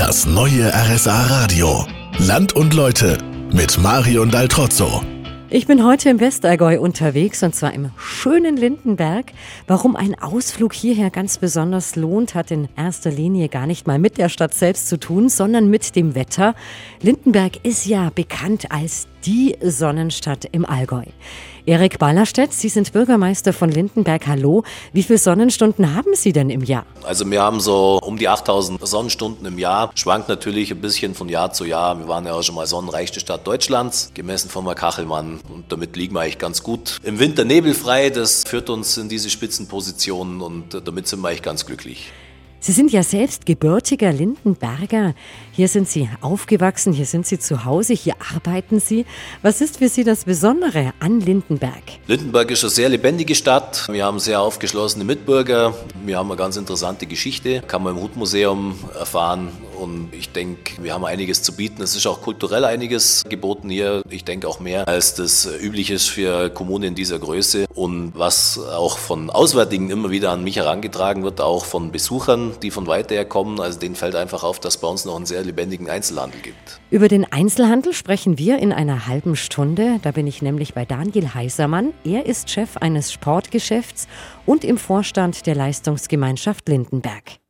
Das neue RSA Radio. Land und Leute mit Marion Daltrozzo. Ich bin heute im Westallgäu unterwegs und zwar im schönen Lindenberg. Warum ein Ausflug hierher ganz besonders lohnt, hat in erster Linie gar nicht mal mit der Stadt selbst zu tun, sondern mit dem Wetter. Lindenberg ist ja bekannt als die Sonnenstadt im Allgäu. Erik Ballerstedt, Sie sind Bürgermeister von Lindenberg. Hallo. Wie viele Sonnenstunden haben Sie denn im Jahr? Also wir haben so um die 8000 Sonnenstunden im Jahr. Schwankt natürlich ein bisschen von Jahr zu Jahr. Wir waren ja auch schon mal sonnenreichste Stadt Deutschlands, gemessen von der Kachelmann. Und damit liegen wir eigentlich ganz gut. Im Winter nebelfrei, das führt uns in diese Spitzenpositionen und damit sind wir eigentlich ganz glücklich. Sie sind ja selbst gebürtiger Lindenberger. Hier sind Sie aufgewachsen, hier sind Sie zu Hause, hier arbeiten Sie. Was ist für Sie das Besondere an Lindenberg? Lindenberg ist eine sehr lebendige Stadt. Wir haben sehr aufgeschlossene Mitbürger. Wir haben eine ganz interessante Geschichte. Kann man im Hutmuseum erfahren. Und ich denke, wir haben einiges zu bieten. Es ist auch kulturell einiges geboten hier. Ich denke auch mehr, als das üblich ist für Kommunen dieser Größe. Und was auch von Auswärtigen immer wieder an mich herangetragen wird, auch von Besuchern, die von weiter her kommen. Also denen fällt einfach auf, dass es bei uns noch einen sehr lebendigen Einzelhandel gibt. Über den Einzelhandel sprechen wir in einer halben Stunde. Da bin ich nämlich bei Daniel Heisermann. Er ist Chef eines Sportgeschäfts und im Vorstand der Leistungsgemeinschaft Lindenberg.